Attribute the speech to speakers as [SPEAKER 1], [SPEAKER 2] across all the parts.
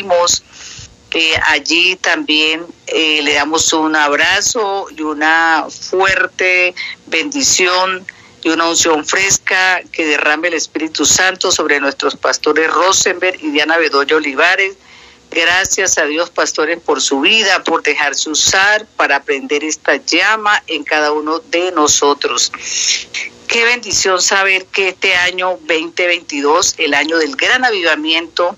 [SPEAKER 1] compartimos. Eh, allí también eh, le damos un abrazo y una fuerte bendición y una unción fresca que derrame el Espíritu Santo sobre nuestros pastores Rosenberg y Diana Bedoya Olivares. Gracias a Dios, pastores, por su vida, por dejarse usar para aprender esta llama en cada uno de nosotros. Qué bendición saber que este año 2022, el año del gran avivamiento,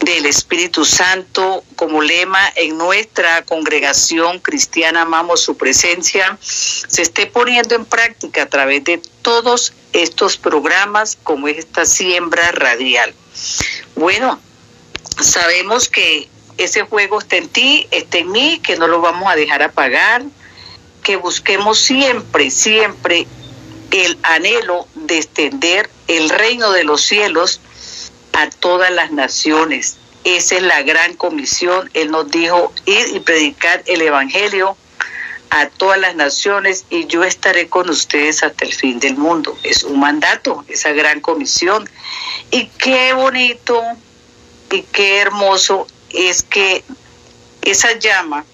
[SPEAKER 1] del Espíritu Santo como lema en nuestra congregación cristiana Amamos su presencia, se esté poniendo en práctica a través de todos estos programas como es esta siembra radial. Bueno, sabemos que ese juego está en ti, está en mí, que no lo vamos a dejar apagar, que busquemos siempre, siempre el anhelo de extender el reino de los cielos a todas las naciones. Esa es la gran comisión. Él nos dijo ir y predicar el Evangelio a todas las naciones y yo estaré con ustedes hasta el fin del mundo. Es un mandato, esa gran comisión. Y qué bonito y qué hermoso es que esa llama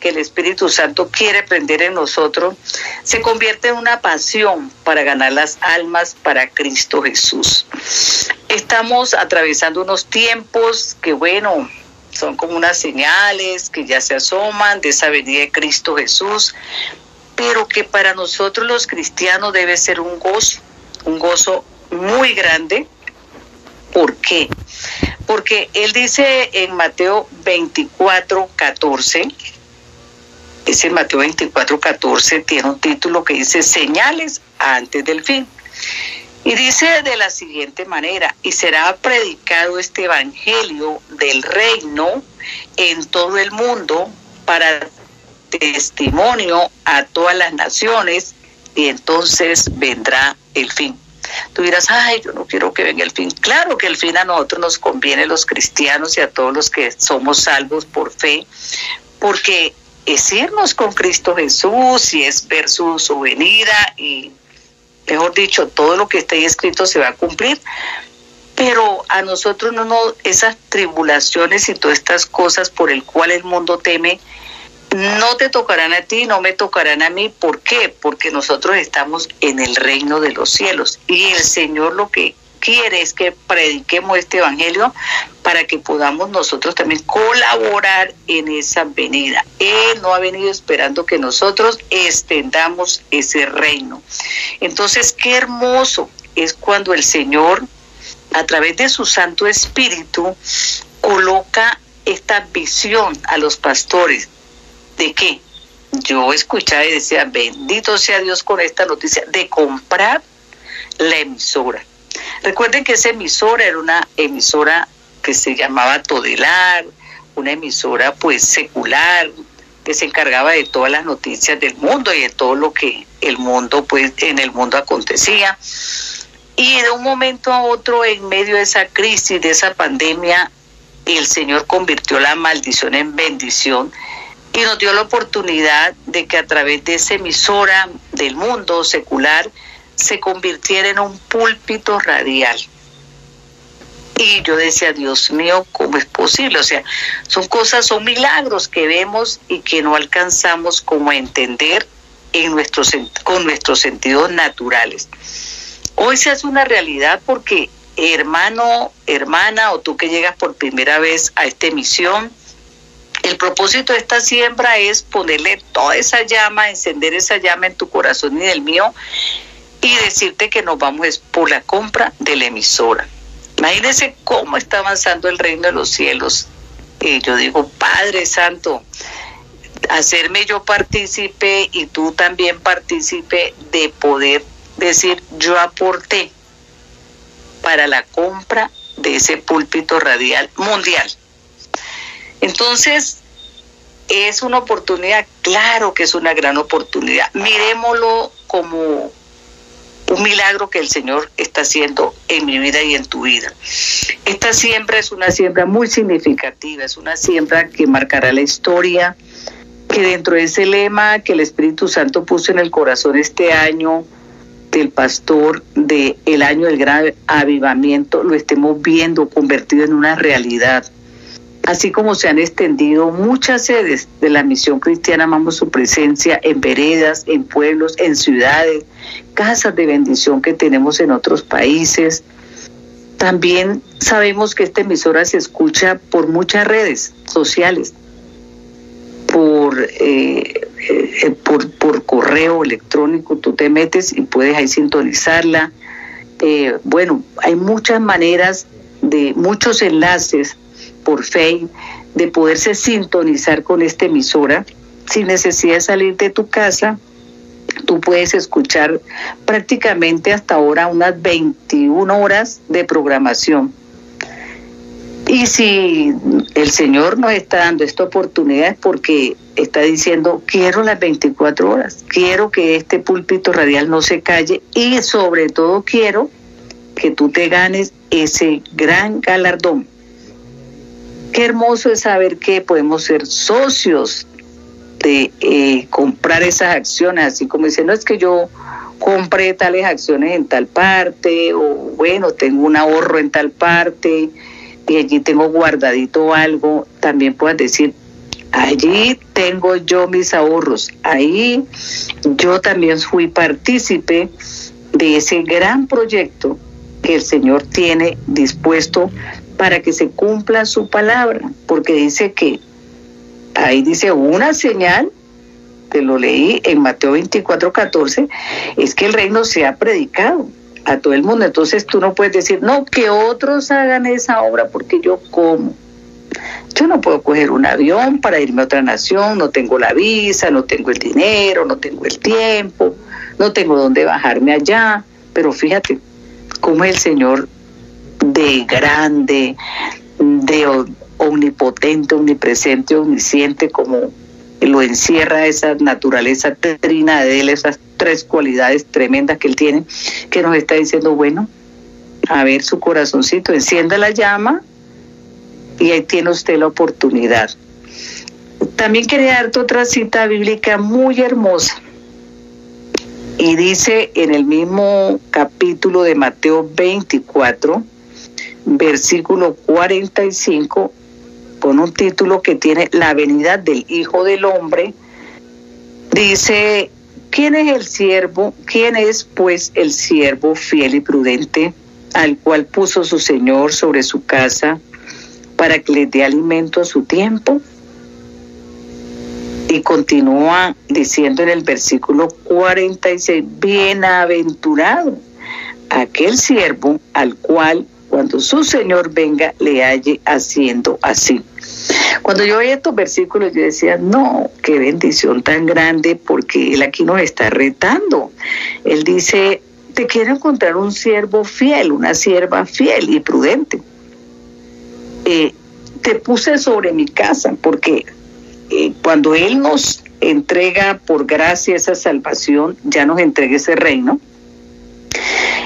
[SPEAKER 1] que el Espíritu Santo quiere prender en nosotros, se convierte en una pasión para ganar las almas para Cristo Jesús. Estamos atravesando unos tiempos que, bueno, son como unas señales que ya se asoman de esa venida de Cristo Jesús, pero que para nosotros los cristianos debe ser un gozo, un gozo muy grande. ¿Por qué? Porque Él dice en Mateo 24, 14, ese Mateo 24, 14 tiene un título que dice señales antes del fin. Y dice de la siguiente manera, y será predicado este Evangelio del reino en todo el mundo para testimonio a todas las naciones y entonces vendrá el fin. Tú dirás, ay, yo no quiero que venga el fin. Claro que el fin a nosotros nos conviene, los cristianos y a todos los que somos salvos por fe, porque es irnos con Cristo Jesús y es ver su, venida y, mejor dicho, todo lo que está ahí escrito se va a cumplir. Pero a nosotros no, no, esas tribulaciones y todas estas cosas por el cual el mundo teme, no te tocarán a ti, no me tocarán a mí. ¿Por qué? Porque nosotros estamos en el reino de los cielos. Y el Señor lo que quiere es que prediquemos este evangelio para que podamos nosotros también colaborar en esa venida. Él no ha venido esperando que nosotros extendamos ese reino. Entonces, qué hermoso es cuando el Señor, a través de su Santo Espíritu, coloca esta visión a los pastores. ¿De qué? Yo escuchaba y decía, bendito sea Dios con esta noticia, de comprar la emisora Recuerden que esa emisora era una emisora que se llamaba Todelar, una emisora pues secular, que se encargaba de todas las noticias del mundo y de todo lo que el mundo pues en el mundo acontecía. Y de un momento a otro, en medio de esa crisis, de esa pandemia, el Señor convirtió la maldición en bendición y nos dio la oportunidad de que a través de esa emisora del mundo secular, se convirtiera en un púlpito radial. Y yo decía, Dios mío, ¿cómo es posible? O sea, son cosas, son milagros que vemos y que no alcanzamos como a entender en con nuestros sentidos naturales. Hoy se hace una realidad porque hermano, hermana, o tú que llegas por primera vez a esta emisión, el propósito de esta siembra es ponerle toda esa llama, encender esa llama en tu corazón y en el mío, y decirte que nos vamos por la compra de la emisora. Imagínense cómo está avanzando el reino de los cielos. Y yo digo, Padre Santo, hacerme yo partícipe y tú también partícipe de poder decir, yo aporté para la compra de ese púlpito radial mundial. Entonces, es una oportunidad, claro que es una gran oportunidad. Miremoslo como un milagro que el Señor está haciendo en mi vida y en tu vida. Esta siembra es una siembra muy significativa, es una siembra que marcará la historia, que dentro de ese lema que el Espíritu Santo puso en el corazón este año del pastor de el año del gran avivamiento lo estemos viendo convertido en una realidad. así como se han extendido muchas sedes de la misión cristiana Amamos su presencia en veredas, en pueblos, en ciudades, casas de bendición que tenemos en otros países. También sabemos que esta emisora se escucha por muchas redes sociales, por, eh, eh, por, correo electrónico, tú te metes y puedes ahí sintonizarla. Eh, bueno, hay muchas maneras de muchos enlaces por Facebook de poderse sintonizar con esta emisora sin necesidad de salir de tu casa. Tú puedes escuchar prácticamente hasta ahora unas 21 horas de programación. Y si el Señor nos está dando esta oportunidad es porque está diciendo, quiero las 24 horas, quiero que este púlpito radial no se calle y sobre todo quiero que tú te ganes ese gran galardón Qué hermoso es saber que podemos ser socios de eh, comprar esas acciones, así como dicen, no es que yo compré tales acciones en tal parte, o bueno, tengo un ahorro en tal parte, y allí tengo guardadito algo, también puedas decir, allí tengo yo mis ahorros, ahí yo también fui partícipe de ese gran proyecto que el Señor tiene dispuesto para que se cumpla su palabra, porque dice que, ahí dice una señal, te lo leí en Mateo 24, 14, es que el reino se ha predicado a todo el mundo. Entonces tú no puedes decir, no, que otros hagan esa obra porque yo como. Yo no puedo coger un avión para irme a otra nación, no tengo la visa, no tengo el dinero, no tengo el tiempo, no tengo dónde bajarme allá. Pero fíjate cómo el Señor de grande, de omnipotente, omnipresente, omnisciente, como lo encierra esa naturaleza trina de él, esas tres cualidades tremendas que él tiene, que nos está diciendo, bueno, a ver su corazoncito, encienda la llama y ahí tiene usted la oportunidad. También quería darte otra cita bíblica muy hermosa. Y dice en el mismo capítulo de Mateo 24, versículo 45, con un título que tiene La venida del Hijo del Hombre, dice, ¿quién es el siervo? ¿Quién es pues el siervo fiel y prudente al cual puso su Señor sobre su casa para que le dé alimento a su tiempo? Y continúa diciendo en el versículo 46, bienaventurado aquel siervo al cual cuando su Señor venga le halle haciendo así. Cuando yo veía estos versículos, yo decía, no, qué bendición tan grande, porque Él aquí nos está retando. Él dice, te quiero encontrar un siervo fiel, una sierva fiel y prudente. Eh, te puse sobre mi casa, porque eh, cuando Él nos entrega por gracia esa salvación, ya nos entrega ese reino.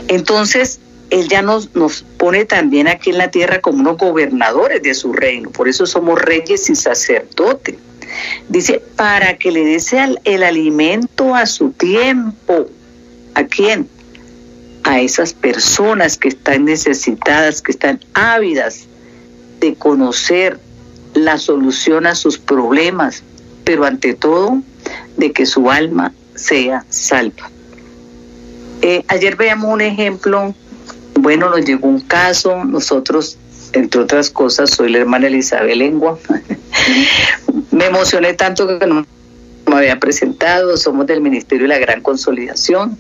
[SPEAKER 1] Entonces, él ya nos, nos pone también aquí en la tierra como unos gobernadores de su reino, por eso somos reyes y sacerdotes. Dice, para que le des el, el alimento a su tiempo. ¿A quién? A esas personas que están necesitadas, que están ávidas de conocer la solución a sus problemas, pero ante todo de que su alma sea salva. Eh, ayer veíamos un ejemplo bueno, nos llegó un caso, nosotros, entre otras cosas, soy la hermana Elizabeth Lengua. me emocioné tanto que no me había presentado, somos del Ministerio de la Gran Consolidación.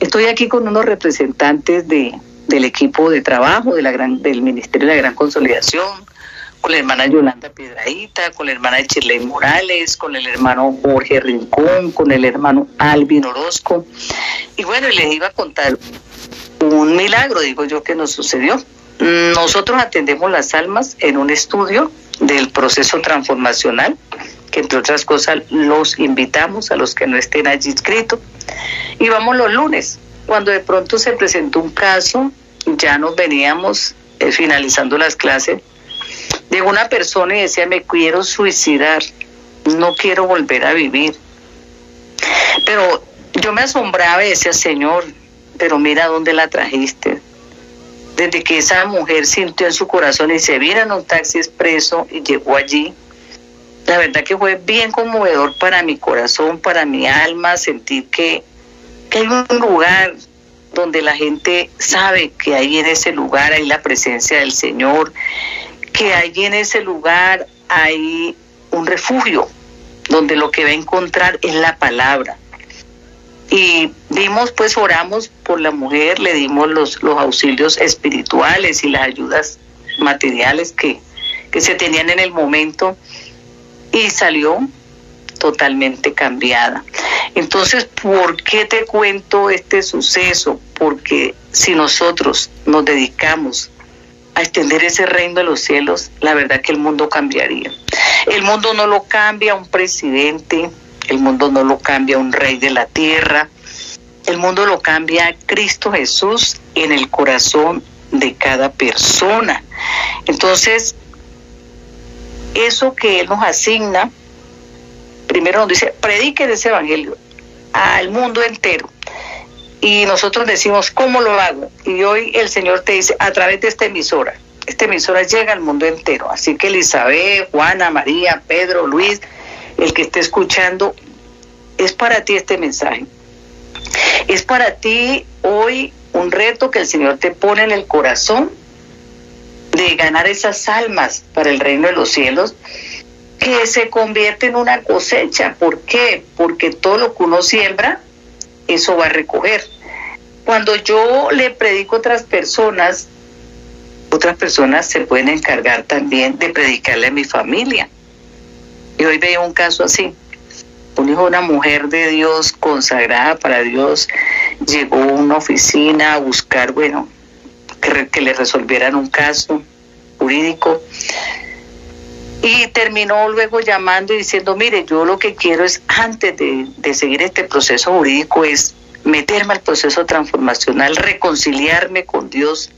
[SPEAKER 1] Estoy aquí con unos representantes de, del equipo de trabajo de la gran, del Ministerio de la Gran Consolidación, con la hermana Yolanda Piedraíta, con la hermana Chirley Morales, con el hermano Jorge Rincón, con el hermano Alvin Orozco. Y bueno, les iba a contar un milagro, digo yo, que nos sucedió. Nosotros atendemos las almas en un estudio del proceso transformacional, que entre otras cosas los invitamos a los que no estén allí inscritos. Y vamos los lunes, cuando de pronto se presentó un caso, ya nos veníamos eh, finalizando las clases, de una persona y decía, me quiero suicidar, no quiero volver a vivir. Pero yo me asombraba y decía, Señor, pero mira dónde la trajiste. desde que esa mujer sintió en su corazón y se vino en un taxi expreso y llegó allí. La verdad que fue bien conmovedor para mi corazón, para mi alma, sentir que, que hay un lugar donde la gente sabe que ahí en ese lugar hay la presencia del Señor, que allí en ese lugar hay un refugio, donde lo que va a encontrar es la palabra. Y vimos, pues oramos por la mujer, le dimos los, los auxilios espirituales y las ayudas materiales que, que se tenían en el momento y salió totalmente cambiada. Entonces, ¿por qué te cuento este suceso? Porque si nosotros nos dedicamos a extender ese reino de los cielos, la verdad que el mundo cambiaría. El mundo no lo cambia un presidente, el mundo no lo cambia un rey de la tierra, el mundo lo cambia Cristo Jesús en el corazón de cada persona. Entonces, eso que Él nos asigna, primero nos dice, prediquen ese evangelio al mundo entero. Y nosotros decimos, ¿cómo lo hago? Y hoy el Señor te dice, a través de esta emisora. Esta emisora llega al mundo entero. Así que Elizabeth, Juana, María, Pedro, Luis, el que esté escuchando, es para ti este mensaje. Es para ti hoy un reto que el Señor te pone en el corazón de ganar esas almas para el reino de los cielos que se convierte en una cosecha. ¿Por qué? Porque todo lo que uno siembra, eso va a recoger. Cuando yo le predico a otras personas, otras personas se pueden encargar también de predicarle a mi familia. Y hoy veo un caso así. Un hijo una mujer de Dios consagrada para Dios llegó a una oficina a buscar, bueno, que, que le resolvieran un caso jurídico y terminó luego llamando y diciendo, mire, yo lo que quiero es, antes de, de, seguir este proceso jurídico, es meterme al proceso transformacional, reconciliarme con Dios.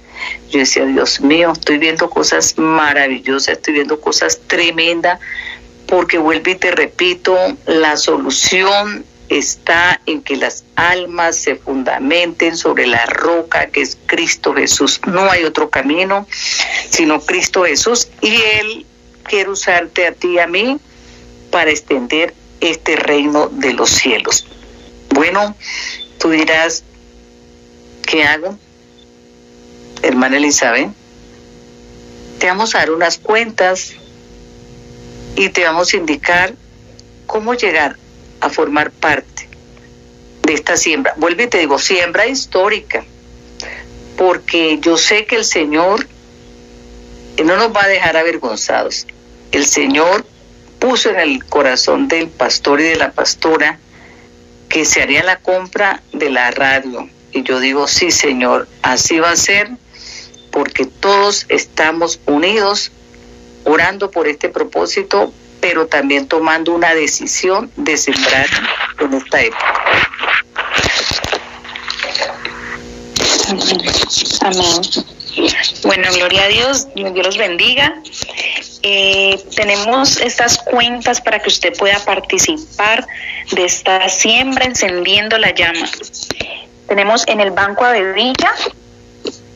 [SPEAKER 1] Yo decía, Dios mío, estoy viendo cosas maravillosas, estoy viendo cosas tremendas, porque vuelvo y te repito, la solución está en que las almas se fundamenten sobre la roca que es Cristo Jesús. No hay otro camino sino Cristo Jesús y Él quiere usarte a ti y a mí para extender este reino de los cielos. Bueno, tú dirás, ¿qué hago? Hermana Elizabeth, te vamos a dar unas cuentas y te vamos a indicar cómo llegar a formar parte de esta siembra. Vuelve y te digo, siembra histórica, porque yo sé que el Señor no nos va a dejar avergonzados. El Señor puso en el corazón del pastor y de la pastora que se haría la compra de la radio. Y yo digo, sí, Señor, así va a ser, porque todos estamos unidos orando por este propósito, pero también tomando una decisión de sembrar en esta época.
[SPEAKER 2] Amén. Bueno, gloria a Dios, Dios los bendiga. Eh, tenemos estas cuentas para que usted pueda participar de esta siembra encendiendo la llama. Tenemos en el Banco Avevilla,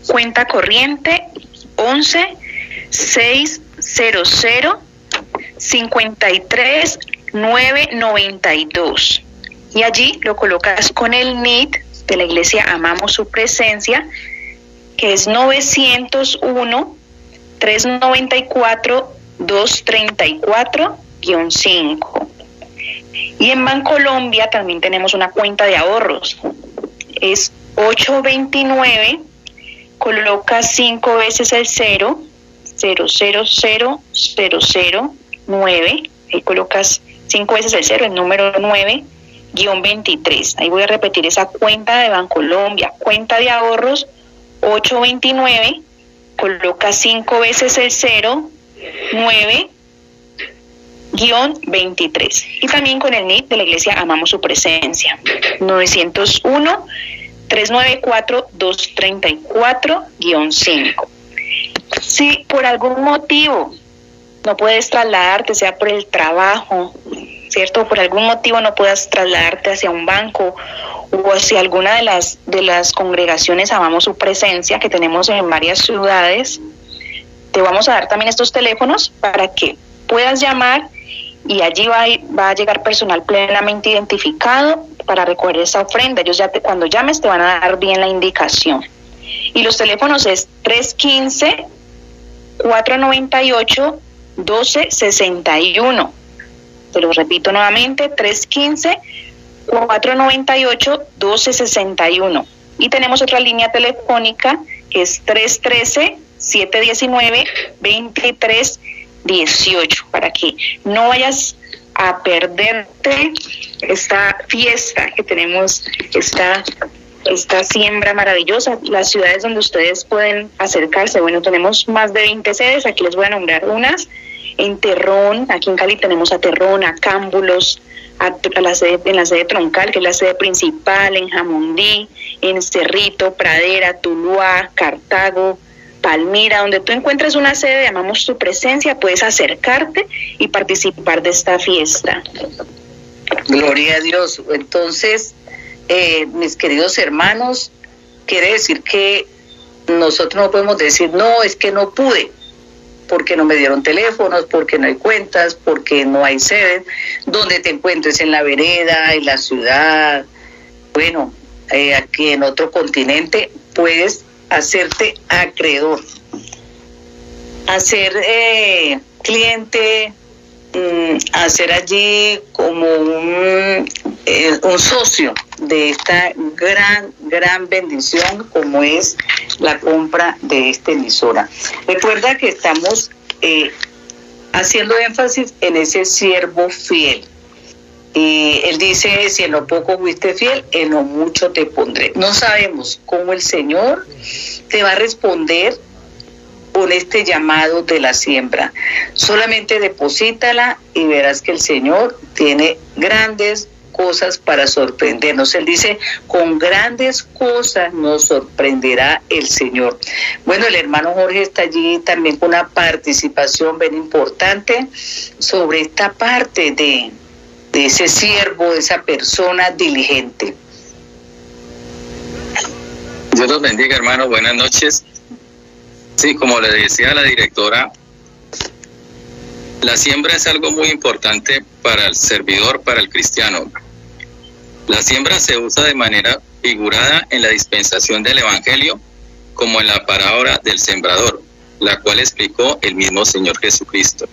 [SPEAKER 2] cuenta corriente 11 600 53 992. Y allí lo colocas con el NIT de la iglesia Amamos su presencia, que es 901 394 234-5. Y en Bancolombia también tenemos una cuenta de ahorros. Es 829, coloca 5 veces el 0, 0, 0, 0, 0, 0, 9. Ahí colocas 5 veces el 0, el número 9, guion 23. Ahí voy a repetir esa cuenta de Bancolombia, cuenta de ahorros 829, coloca 5 veces el 0, 9 23 y también con el NIT de la iglesia Amamos su presencia. 901 394 234 5 si por algún motivo no puedes trasladarte sea por el trabajo cierto por algún motivo no puedas trasladarte hacia un banco o si alguna de las, de las congregaciones amamos su presencia, que tenemos en varias ciudades, te vamos a dar también estos teléfonos para que puedas llamar y allí va, va a llegar personal plenamente identificado para recoger esa ofrenda. Ellos ya cuando llames te van a dar bien la indicación. Y los teléfonos es 315 498 1261. Te lo repito nuevamente, 315 498 1261. Y tenemos otra línea telefónica que es 313 719 2318 para que no vayas a perderte esta fiesta que tenemos, esta, esta siembra maravillosa, las ciudades donde ustedes pueden acercarse. Bueno, tenemos más de 20 sedes, aquí les voy a nombrar unas. En Terrón, aquí en Cali tenemos a Terrón, a Cámbulos, a, la sede, en la sede troncal, que es la sede principal, en Jamundí, en Cerrito, Pradera, Tuluá, Cartago, Palmira, donde tú encuentres una sede, llamamos tu presencia, puedes acercarte y participar de esta fiesta.
[SPEAKER 1] Gloria a Dios. Entonces, eh, mis queridos hermanos, quiere decir que nosotros no podemos decir, no, es que no pude, porque no me dieron teléfonos, porque no hay cuentas, porque no hay sede, donde te encuentres en la vereda, en la ciudad, bueno, eh, aquí en otro continente, puedes hacerte acreedor, hacer eh, cliente, mm, hacer allí como un, eh, un socio de esta gran, gran bendición como es la compra de esta emisora. Recuerda que estamos eh, haciendo énfasis en ese siervo fiel y él dice, si en lo poco fuiste fiel, en lo mucho te pondré. No sabemos cómo el Señor te va a responder con este llamado de la siembra. Solamente deposítala y verás que el Señor tiene grandes cosas para sorprendernos. Él dice, con grandes cosas nos sorprenderá el Señor. Bueno, el hermano Jorge está allí también con una participación bien importante sobre esta parte de de ese siervo, de esa persona diligente.
[SPEAKER 3] Dios los bendiga, hermano. Buenas noches. Sí, como le decía la directora, la siembra es algo muy importante para el servidor, para el cristiano. La siembra se usa de manera figurada en la dispensación del Evangelio como en la parábola del sembrador, la cual explicó el mismo Señor Jesucristo.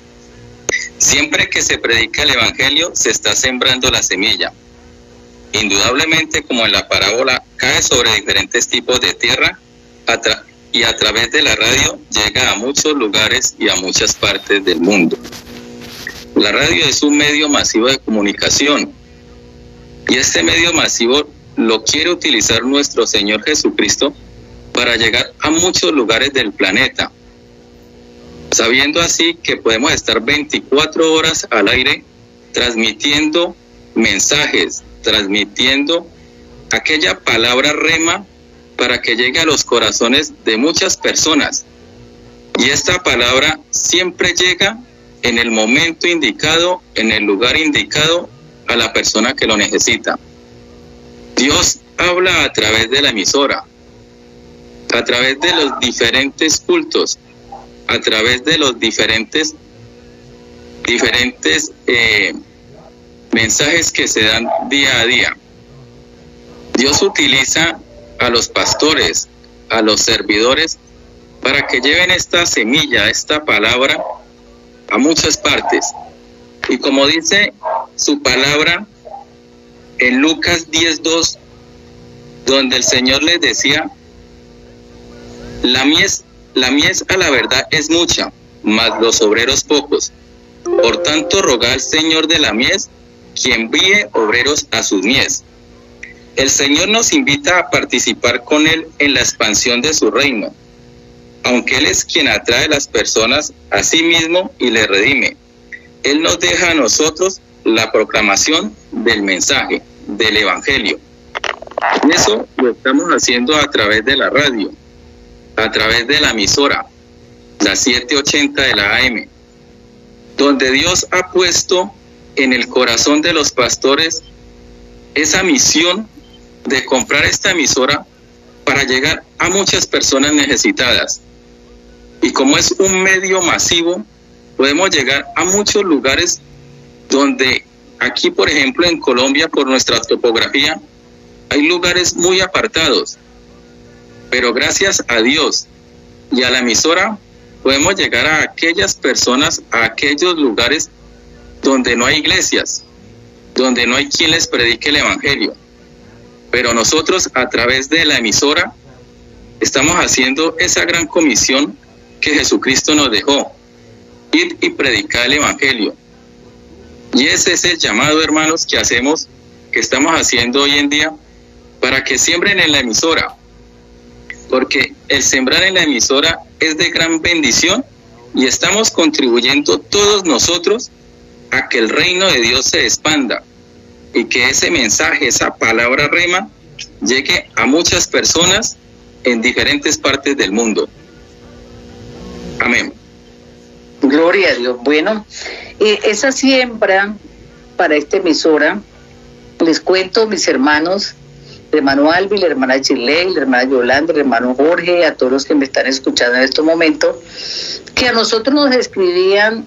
[SPEAKER 3] Siempre que se predica el Evangelio, se está sembrando la semilla. Indudablemente, como en la parábola, cae sobre diferentes tipos de tierra y a través de la radio llega a muchos lugares y a muchas partes del mundo. La radio es un medio masivo de comunicación y este medio masivo lo quiere utilizar nuestro Señor Jesucristo para llegar a muchos lugares del planeta sabiendo así que podemos estar 24 horas al aire transmitiendo mensajes, transmitiendo aquella palabra rema para que llegue a los corazones de muchas personas. Y esta palabra siempre llega en el momento indicado, en el lugar indicado, a la persona que lo necesita. Dios habla a través de la emisora, a través de los diferentes cultos, a través de los diferentes, diferentes eh, mensajes que se dan día a día. Dios utiliza a los pastores, a los servidores, para que lleven esta semilla, esta palabra, a muchas partes. Y como dice su palabra en Lucas 10.2, donde el Señor les decía, la mies la mies a la verdad es mucha, mas los obreros pocos. Por tanto, roga al Señor de la mies que envíe obreros a sus mies. El Señor nos invita a participar con Él en la expansión de su reino, aunque Él es quien atrae las personas a sí mismo y le redime. Él nos deja a nosotros la proclamación del mensaje, del Evangelio. Y eso lo estamos haciendo a través de la radio, a través de la emisora, la 780 de la AM, donde Dios ha puesto en el corazón de los pastores esa misión de comprar esta emisora para llegar a muchas personas necesitadas. Y como es un medio masivo, podemos llegar a muchos lugares donde aquí, por ejemplo, en Colombia, por nuestra topografía, hay lugares muy apartados. Pero gracias a Dios y a la emisora, podemos llegar a aquellas personas, a aquellos lugares donde no hay iglesias, donde no hay quien les predique el Evangelio. Pero nosotros a través de la emisora estamos haciendo esa gran comisión que Jesucristo nos dejó, y predicar el Evangelio. Y ese es el llamado, hermanos, que hacemos, que estamos haciendo hoy en día, para que siembren en la emisora, porque el sembrar en la emisora es de gran bendición y estamos contribuyendo todos nosotros a que el reino de Dios se expanda y que ese mensaje, esa palabra rema, llegue a muchas personas en diferentes partes del mundo. Amén.
[SPEAKER 1] Gloria a Dios. Bueno, esa siembra para esta emisora, les cuento, mis hermanos, el hermano Albi, la hermana Chile, la hermana Yolanda, el hermano Jorge, a todos los que me están escuchando en este momento, que a nosotros nos escribían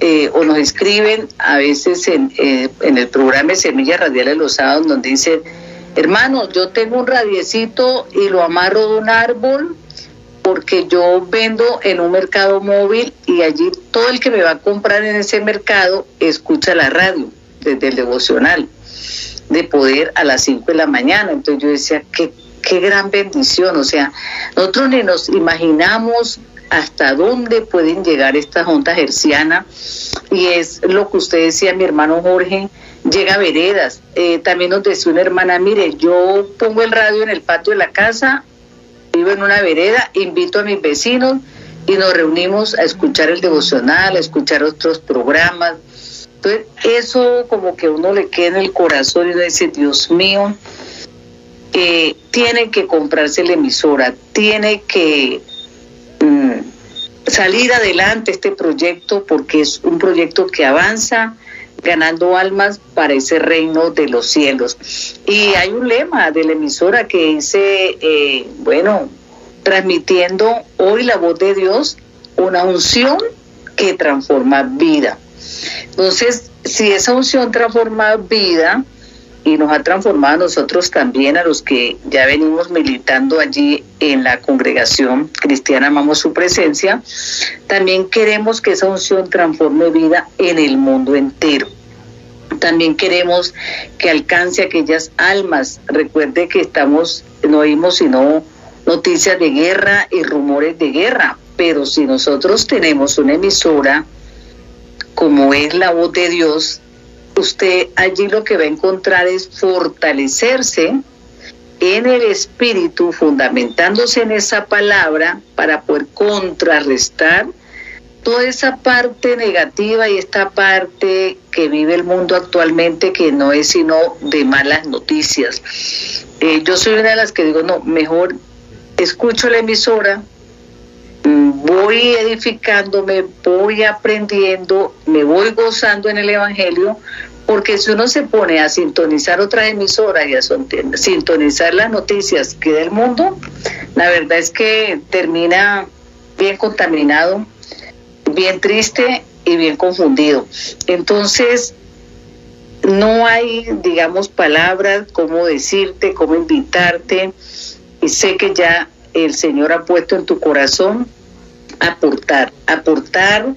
[SPEAKER 1] eh, o nos escriben a veces en, eh, en el programa de Semillas Radiales los sábados, donde dicen, hermano, yo tengo un radiecito y lo amarro de un árbol porque yo vendo en un mercado móvil y allí todo el que me va a comprar en ese mercado escucha la radio desde el devocional de poder a las 5 de la mañana. Entonces yo decía, qué, qué gran bendición. O sea, nosotros ni nos imaginamos hasta dónde pueden llegar estas ondas hercianas y es lo que usted decía, mi hermano Jorge, llega a veredas. Eh, también nos decía una hermana, mire, yo pongo el radio en el patio de la casa, vivo en una vereda, invito a mis vecinos y nos reunimos a escuchar el devocional, a escuchar otros programas. Entonces, eso como que uno le queda en el corazón y uno dice, Dios mío, eh, tiene que comprarse la emisora, tiene que mm, salir adelante este proyecto porque es un proyecto que avanza ganando almas para ese reino de los cielos. Y hay un lema de la emisora que dice, eh, bueno, transmitiendo hoy la voz de Dios, una unción que transforma vida. Entonces, si esa unción transforma vida, y nos ha transformado a nosotros también, a los que ya venimos militando allí en la congregación cristiana, amamos su presencia, también queremos que esa unción transforme vida en el mundo entero. También queremos que alcance aquellas almas. Recuerde que estamos, no oímos sino noticias de guerra y rumores de guerra, pero si nosotros tenemos una emisora como es la voz de Dios, usted allí lo que va a encontrar es fortalecerse en el espíritu, fundamentándose en esa palabra para poder contrarrestar toda esa parte negativa y esta parte que vive el mundo actualmente que no es sino de malas noticias. Eh, yo soy una de las que digo, no, mejor escucho la emisora, voy edificándome, voy aprendiendo, me voy gozando en el Evangelio, porque si uno se pone a sintonizar otra emisora y a sintonizar las noticias que del mundo, la verdad es que termina bien contaminado, bien triste y bien confundido. Entonces, no hay, digamos, palabras, cómo decirte, cómo invitarte. Y sé que ya el Señor ha puesto en tu corazón aportar, aportar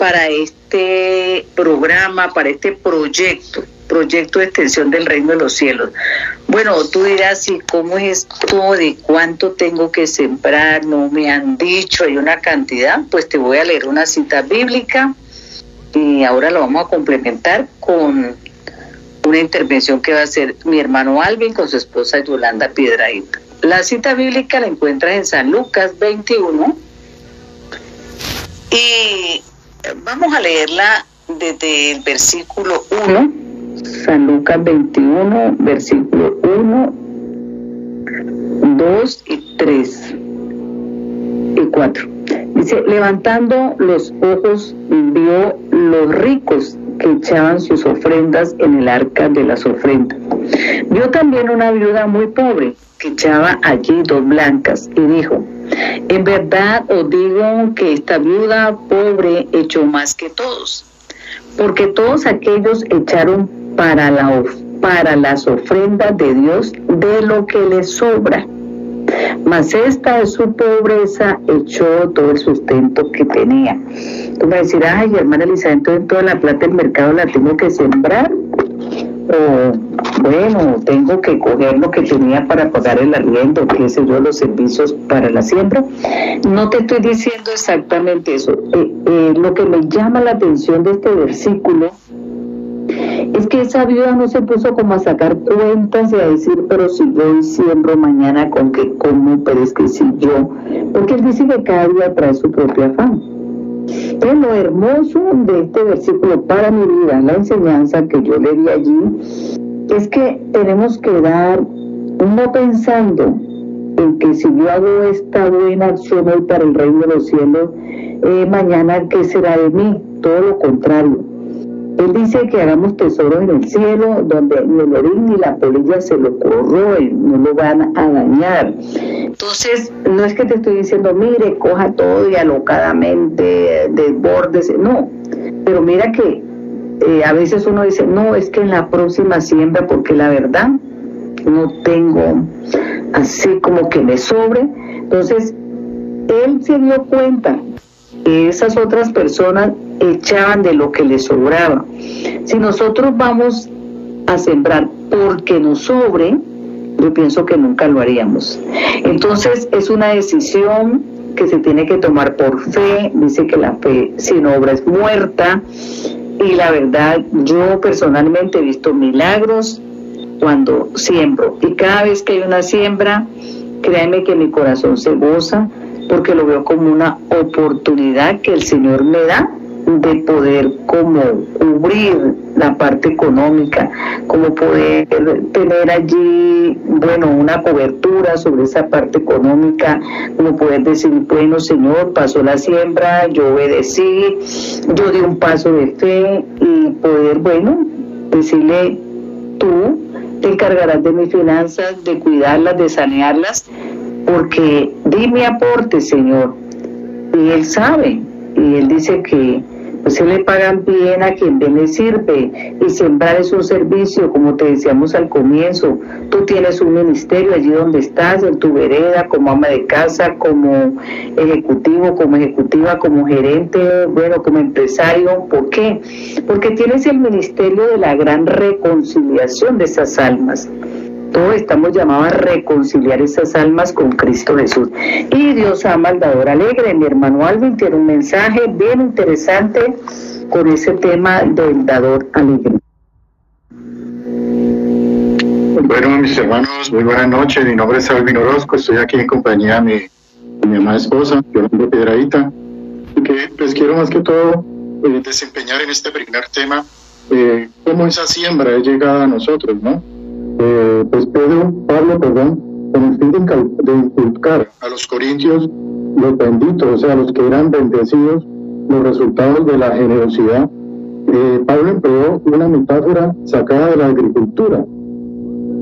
[SPEAKER 1] para este programa, para este proyecto, proyecto de extensión del reino de los cielos. Bueno, tú dirás, ¿y cómo es esto? ¿De cuánto tengo que sembrar? No me han dicho, hay una cantidad. Pues te voy a leer una cita bíblica y ahora lo vamos a complementar con una intervención que va a hacer mi hermano Alvin con su esposa Yolanda Piedraíta. La cita bíblica la encuentras en San Lucas 21 y Vamos a leerla desde el versículo 1, San Lucas 21, versículo 1, 2 y 3 y 4. Dice, levantando los ojos, vio los ricos que echaban sus ofrendas en el arca de las ofrendas. Vio también una viuda muy pobre que echaba allí dos blancas y dijo, en verdad os digo que esta viuda pobre echó más que todos, porque todos aquellos echaron para, la, para las ofrendas de Dios de lo que les sobra. Mas esta de su pobreza echó todo el sustento que tenía. Tú me decir, ay, hermana Elisa, entonces toda la plata del mercado la tengo que sembrar o bueno, tengo que coger lo que tenía para pagar el arriendo, qué sé yo, los servicios para la siembra. No te estoy diciendo exactamente eso. Eh, eh, lo que me llama la atención de este versículo es que esa viuda no se puso como a sacar cuentas y a decir, pero si yo siembro mañana con qué como, pero es que si yo, porque él dice que cada día trae su propio afán. Es lo hermoso de este versículo para mi vida, la enseñanza que yo le di allí, es que tenemos que dar, no pensando en que si yo hago esta buena acción hoy para el reino de los cielos, eh, mañana qué será de mí, todo lo contrario. Él dice que hagamos tesoros en el cielo, donde ni el orín ni la polilla se lo corroen, no lo van a dañar. Entonces, no es que te estoy diciendo, mire, coja todo y alocadamente desbordese, no, pero mira que eh, a veces uno dice, no, es que en la próxima siembra, porque la verdad no tengo así como que me sobre. Entonces, él se dio cuenta que esas otras personas echaban de lo que les sobraba. Si nosotros vamos a sembrar porque nos sobre, yo pienso que nunca lo haríamos. Entonces es una decisión que se tiene que tomar por fe, dice que la fe sin obra es muerta y la verdad yo personalmente he visto milagros cuando siembro y cada vez que hay una siembra, créanme que mi corazón se goza porque lo veo como una oportunidad que el Señor me da de poder como cubrir la parte económica, como poder tener allí, bueno, una cobertura sobre esa parte económica, como poder decir, bueno, Señor, pasó la siembra, yo obedecí, yo di un paso de fe y poder, bueno, decirle, tú te encargarás de mis finanzas, de cuidarlas, de sanearlas, porque di mi aporte, Señor. Y Él sabe, y Él dice que se le pagan bien a quien bien le sirve y sembrar es un servicio, como te decíamos al comienzo. Tú tienes un ministerio allí donde estás, en tu vereda, como ama de casa, como ejecutivo, como ejecutiva, como gerente, bueno, como empresario. ¿Por qué? Porque tienes el ministerio de la gran reconciliación de esas almas. Todos estamos llamados a reconciliar esas almas con Cristo Jesús. Y Dios ama al dador alegre. Mi hermano Alvin tiene un mensaje bien interesante con ese tema del dador alegre.
[SPEAKER 4] Bueno, mis hermanos, muy buenas noches. Mi nombre es Alvin Orozco. Estoy aquí en compañía de mi, amada esposa, Yolanda Piedradita. Que les quiero más que todo eh, desempeñar en este primer tema eh, cómo esa siembra es llegada a nosotros, ¿no? Eh, pues Pedro, Pablo, perdón, con el fin de, inculcar a los corintios los benditos, o sea, los que eran bendecidos, los resultados de la generosidad. Eh, Pablo empleó una metáfora sacada de la agricultura,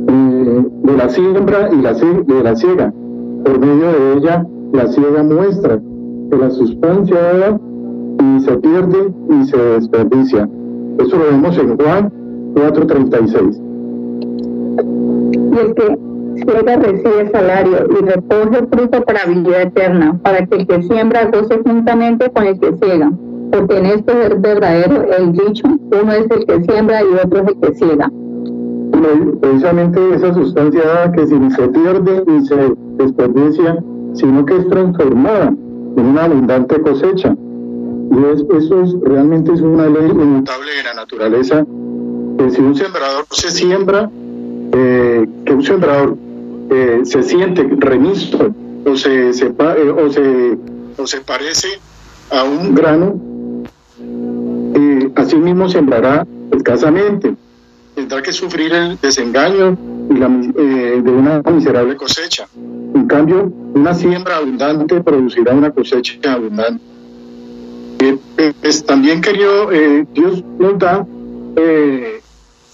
[SPEAKER 4] eh, de la siembra y la, de la siega. Por medio de ella, la siega muestra que la sustancia da y se pierde y se desperdicia. Eso lo vemos en Juan 4:36
[SPEAKER 5] y el que ciega recibe salario y recoge fruto para vida eterna, para que el que siembra goce juntamente con el que ciega. Porque en esto es verdadero el dicho, uno es el que siembra y otro es el que ciega.
[SPEAKER 4] Precisamente esa sustancia que si se pierde y se desperdicia, sino que es transformada en una abundante cosecha. Y eso es, realmente es una ley inmutable de la naturaleza, que si un sembrador se siembra, eh, que un sembrador eh, se siente remiso o se, eh, o, se, o se parece a un grano, así mismo sembrará escasamente. Tendrá que sufrir el desengaño y la, de una miserable cosecha. En cambio, una siembra abundante producirá una cosecha abundante. pues también querido, Dios nos da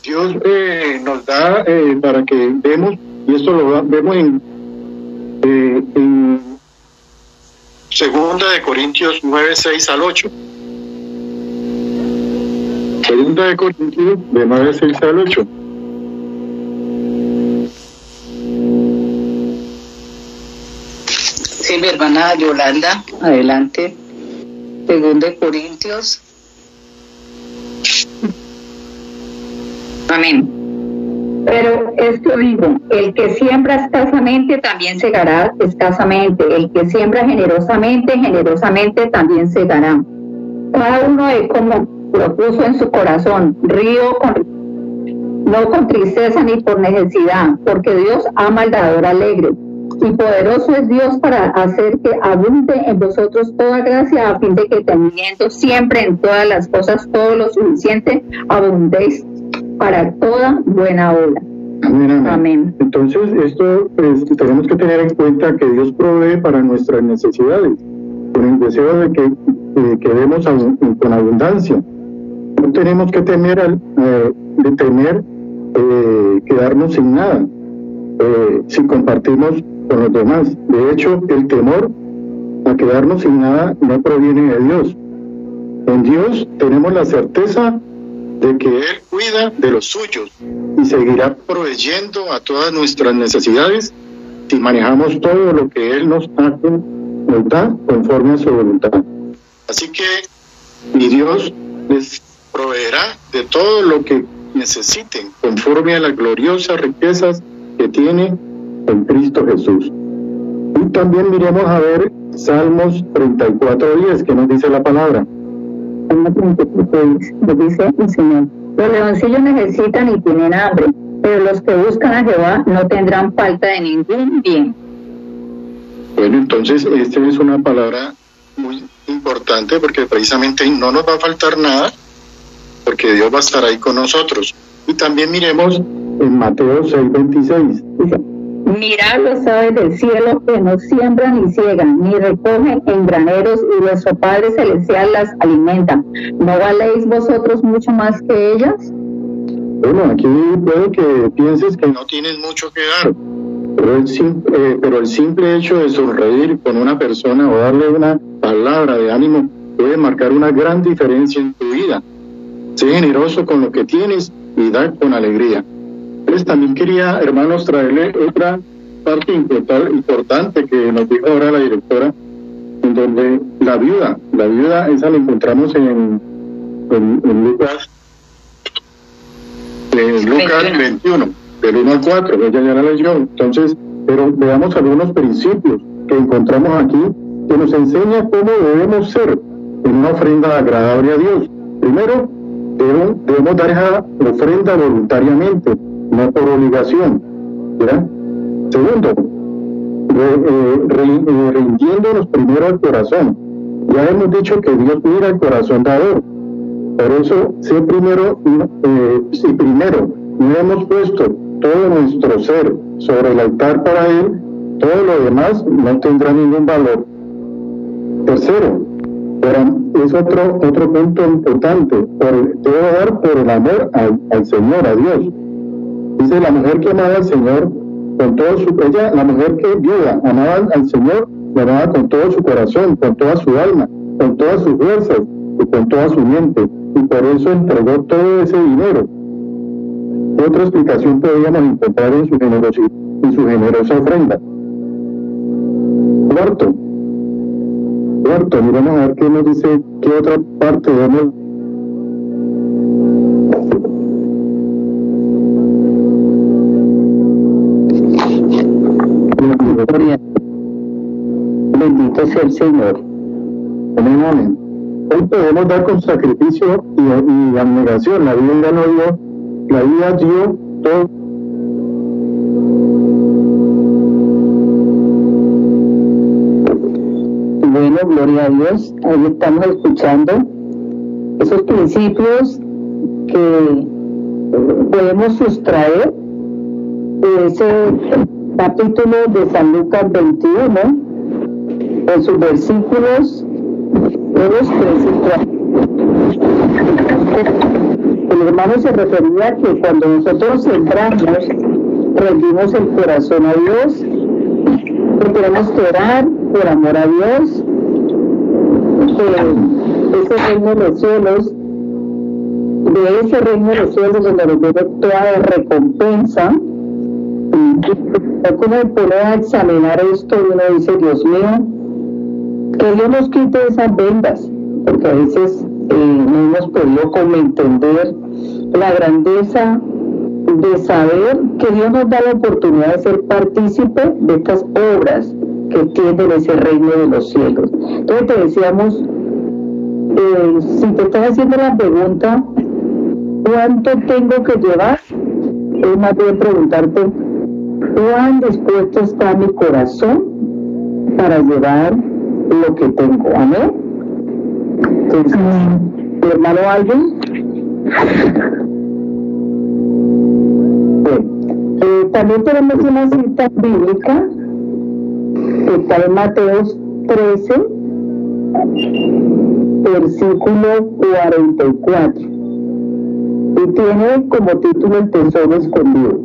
[SPEAKER 4] Dios eh, nos da eh, para que vemos, y esto lo vemos en, eh, en Segunda de Corintios 9, 6 al 8. Segunda de Corintios de 9, 6 al 8.
[SPEAKER 1] Sí, mi hermana Yolanda, adelante. Segunda de Corintios.
[SPEAKER 5] Amén. Pero esto digo, el que siembra escasamente también segará escasamente, el que siembra generosamente, generosamente también segará. Cada uno es como lo puso en su corazón, río con, no con tristeza ni por necesidad, porque Dios ama al dador alegre. Y poderoso es Dios para hacer que abunde en vosotros toda gracia, a fin de que teniendo siempre en todas las cosas todo lo suficiente, abundéis para toda buena obra.
[SPEAKER 4] Amén. Entonces, esto pues, tenemos que tener en cuenta que Dios provee para nuestras necesidades, con el deseo de que eh, quedemos con abundancia. No tenemos que temer, al, eh, de temer eh, quedarnos sin nada si compartimos con los demás. De hecho, el temor a quedarnos sin nada no proviene de Dios. En Dios tenemos la certeza de que Él cuida de los suyos y seguirá proveyendo a todas nuestras necesidades si manejamos todo lo que Él nos, da conforme a su voluntad. Así que mi Dios les proveerá de todo lo que necesiten conforme a las gloriosas riquezas que tiene en Cristo Jesús. Y también miremos a ver Salmos 34.10, que nos dice la palabra
[SPEAKER 5] dice el Señor. Los leoncillos necesitan y tienen hambre, pero los que buscan a Jehová no tendrán falta de ningún bien.
[SPEAKER 4] Bueno, entonces esta es una palabra muy importante porque precisamente no nos va a faltar nada porque Dios va a estar ahí con nosotros. Y también miremos en Mateo 6:26.
[SPEAKER 5] Mirad los aves del cielo que no siembran ni ciegan, ni recogen en graneros, y vuestro Padre Celestial las alimenta. ¿No valéis vosotros mucho más que ellas?
[SPEAKER 4] Bueno, aquí puede que pienses que no tienes mucho que dar, pero el, eh, pero el simple hecho de sonreír con una persona o darle una palabra de ánimo puede marcar una gran diferencia en tu vida. Sé generoso con lo que tienes y da con alegría. Pues también quería, hermanos, traerle otra parte importante que nos dijo ahora la directora, en donde la viuda, la viuda esa la encontramos en, en, Lucas, en Lucas 21, del 1 al 4, ella ya la leyó. Entonces, pero veamos algunos principios que encontramos aquí que nos enseña cómo debemos ser en una ofrenda agradable a Dios. Primero, debemos, debemos dar esa ofrenda voluntariamente no por obligación. Segundo, eh, rindiéndonos primero al corazón. Ya hemos dicho que Dios mira el corazón dador. Por eso, si primero, eh, si primero no hemos puesto todo nuestro ser sobre el altar para Él, todo lo demás no tendrá ningún valor. Tercero, es otro, otro punto importante, por, debo dar por el amor al, al Señor, a Dios. Dice la mujer que amaba al Señor con todo su, ella, la mujer que viuda, amaba al Señor, lo amaba con todo su corazón, con toda su alma, con todas sus fuerzas y con toda su mente. Y por eso entregó todo ese dinero. otra explicación podríamos encontrar en su, en su generosa ofrenda? Cuarto, cuarto, miremos a ver qué nos dice, qué otra parte debemos Bendito sea el Señor. Amén, amén. Hoy podemos dar con sacrificio y, y abnegación. La vida no dio, la vida dio todo. Bueno, gloria a Dios. Ahí estamos escuchando esos principios que podemos sustraer de ese capítulo de San Lucas 21, en sus versículos 2, 3 y 4.
[SPEAKER 1] hermano se refería a que cuando nosotros sembramos, rendimos el corazón a Dios, tenemos que orar por amor a Dios, que ese reino de los cielos, de ese reino de los cielos donde nos viene toda recompensa, uno pone a examinar esto y uno dice, Dios mío, que Dios nos quite esas vendas, porque a veces eh, no hemos podido como entender la grandeza de saber que Dios nos da la oportunidad de ser partícipe de estas obras que tienen ese reino de los cielos. Entonces te decíamos, eh, si te estás haciendo la pregunta, ¿cuánto tengo que llevar? Es más bien preguntarte, ¿cuán dispuesto está mi corazón para llevar lo que tengo? Amén. Entonces, ¿mi hermano alguien? Eh, también tenemos una cita bíblica que está en Mateos 13, versículo 44. Y tiene como título el tesoro escondido.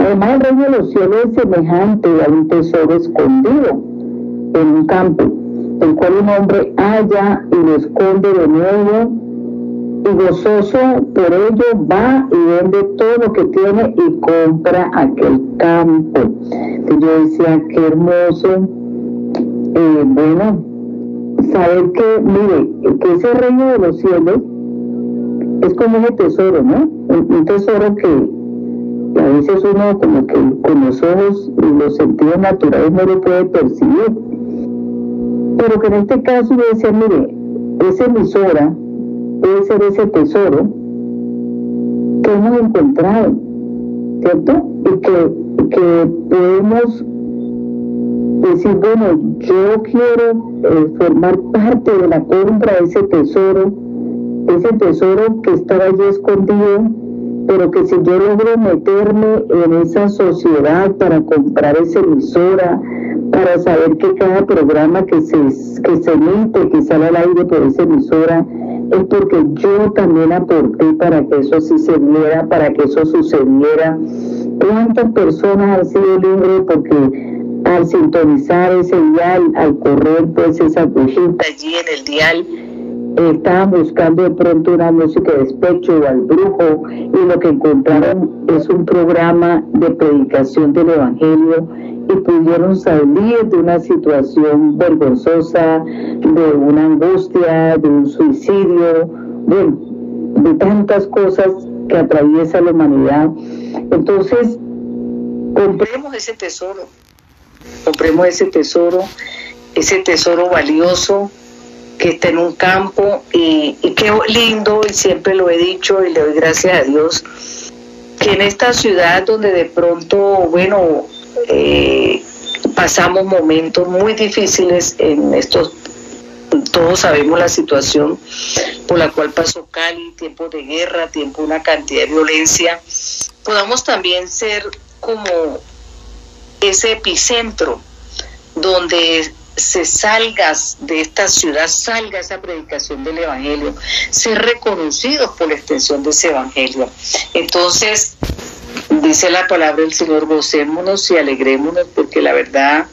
[SPEAKER 1] Además, el reino de los cielos es semejante a un tesoro escondido en un campo, el cual un hombre halla y lo esconde de nuevo y gozoso por ello va y vende todo lo que tiene y compra aquel campo. Y yo decía, qué hermoso. Eh, bueno, saber que, mire, que ese reino de los cielos es como un tesoro, ¿no? Un, tesoro que, a veces uno como que con los ojos y los sentidos naturales no lo puede percibir. Pero que en este caso yo decía, mire, esa emisora puede ser ese tesoro que hemos encontrado, ¿cierto? Y que, que podemos decir, bueno, yo quiero eh, formar parte de la compra de ese tesoro, ese tesoro que estaba allí escondido, pero que si yo logro meterme en esa sociedad para comprar esa emisora, para saber que cada programa que se, que se emite, que sale al aire por esa emisora, es porque yo también aporté para que eso sí se viera, para que eso sucediera. ¿Cuántas personas han sido libres porque al sintonizar ese dial, al correr pues esa agujita allí en el dial, estaban buscando de pronto una música de despecho o al brujo y lo que encontraron es un programa de predicación del Evangelio y pudieron salir de una situación vergonzosa, de una angustia, de un suicidio, de, de tantas cosas que atraviesa la humanidad. Entonces, compremos ese tesoro, compremos ese tesoro, ese tesoro valioso que está en un campo y, qué lindo, y siempre lo he dicho y le doy gracias a Dios, que en esta ciudad donde de pronto, bueno, eh, pasamos momentos muy difíciles en estos, todos sabemos la situación por la cual pasó Cali, tiempos de guerra, tiempo una cantidad de violencia, podamos también ser como ese epicentro donde se salgas de esta ciudad, salga esa predicación del Evangelio, ser reconocidos por la extensión de ese Evangelio. Entonces, dice la palabra del Señor, gocémonos y alegrémonos porque la verdad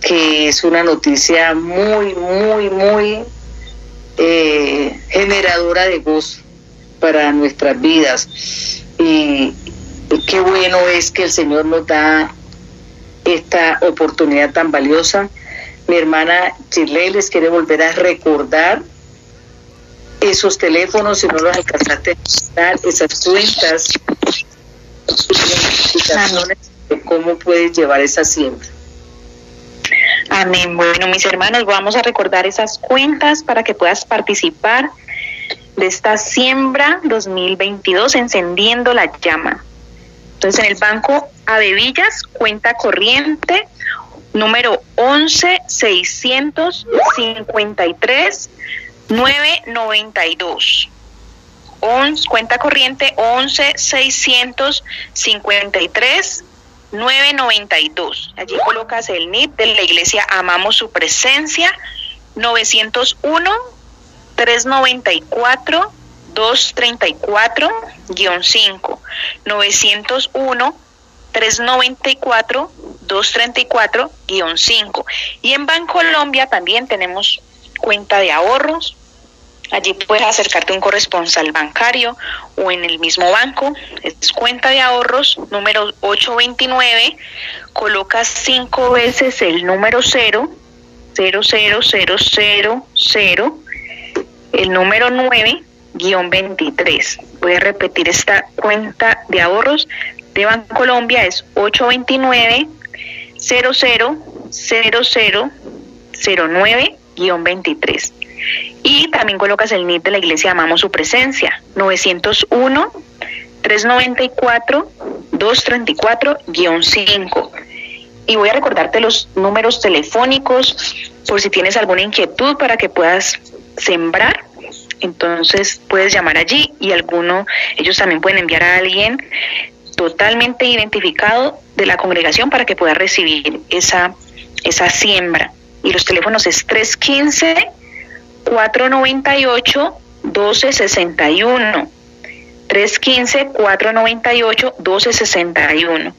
[SPEAKER 1] que es una noticia muy, muy, muy eh, generadora de gozo para nuestras vidas. Y, qué bueno es que el Señor nos da esta oportunidad tan valiosa. Mi hermana Chile les quiere volver a recordar esos teléfonos, si no los alcanzaste a dar, esas cuentas cómo puedes llevar esa siembra.
[SPEAKER 2] Amén. Bueno, mis hermanos, vamos a recordar esas cuentas para que puedas participar de esta siembra 2022 encendiendo la llama. Entonces, en el Banco Abevillas, cuenta corriente número 11653 992 cuenta corriente 11 653 992. Allí colocas el NIP de la iglesia Amamos su presencia 901 394 234-5, 901 394 234-5. Y en Bancolombia también tenemos cuenta de ahorros. Allí puedes acercarte a un corresponsal bancario o en el mismo banco. Es cuenta de ahorros número 829. Colocas cinco veces el número 0, 0, 0, 0, 0, 0, el número 9, guion 23. Voy a repetir esta cuenta de ahorros de Bancolombia. Es 829 000009-23. Y también colocas el NIT de la iglesia Amamos su presencia, 901 394 234-5. Y voy a recordarte los números telefónicos por si tienes alguna inquietud para que puedas sembrar. Entonces puedes llamar allí y alguno, ellos también pueden enviar a alguien totalmente identificado de la congregación para que pueda recibir esa, esa siembra. Y los teléfonos es 315-498-1261. 315-498-1261.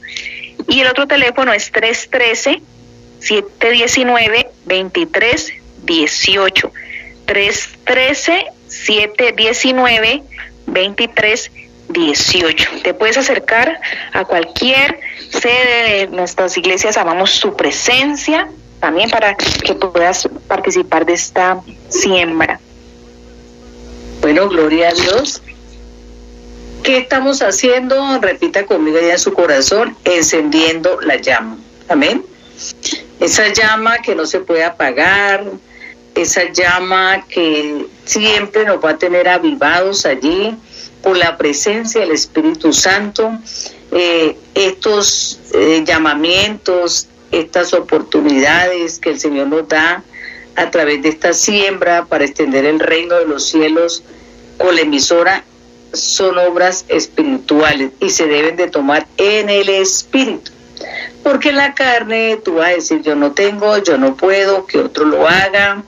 [SPEAKER 2] Y el otro teléfono es 313-719-2318. 313-719-2318. 18. Te puedes acercar a cualquier sede de nuestras iglesias, amamos su presencia también para que puedas participar de esta siembra.
[SPEAKER 1] Bueno, gloria a Dios. ¿Qué estamos haciendo? Repita conmigo ya en su corazón, encendiendo la llama. Amén. Esa llama que no se puede apagar, esa llama que siempre nos va a tener avivados allí, por la presencia del Espíritu Santo, eh, estos eh, llamamientos, estas oportunidades que el Señor nos da a través de esta siembra para extender el reino de los cielos con la emisora son obras espirituales y se deben de tomar en el espíritu. Porque en la carne tú vas a decir yo no tengo, yo no puedo, que otro lo haga.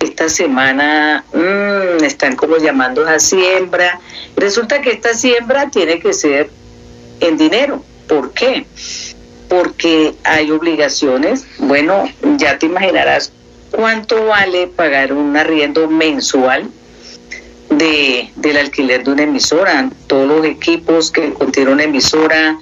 [SPEAKER 1] Esta semana mmm, están como llamando a siembra Resulta que esta siembra tiene que ser en dinero. ¿Por qué? Porque hay obligaciones. Bueno, ya te imaginarás cuánto vale pagar un arriendo mensual de, del alquiler de una emisora, todos los equipos que contiene una emisora,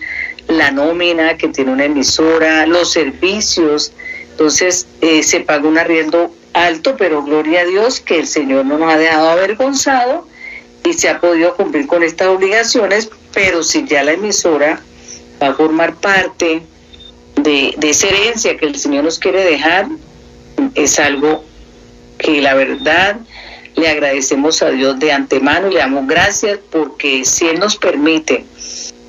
[SPEAKER 1] la nómina que tiene una emisora, los servicios. Entonces eh, se paga un arriendo alto, pero gloria a Dios que el Señor no nos ha dejado avergonzado y se ha podido cumplir con estas obligaciones, pero si ya la emisora va a formar parte de, esa herencia que el Señor nos quiere dejar, es algo que la verdad le agradecemos a Dios de antemano y le damos gracias porque si Él nos permite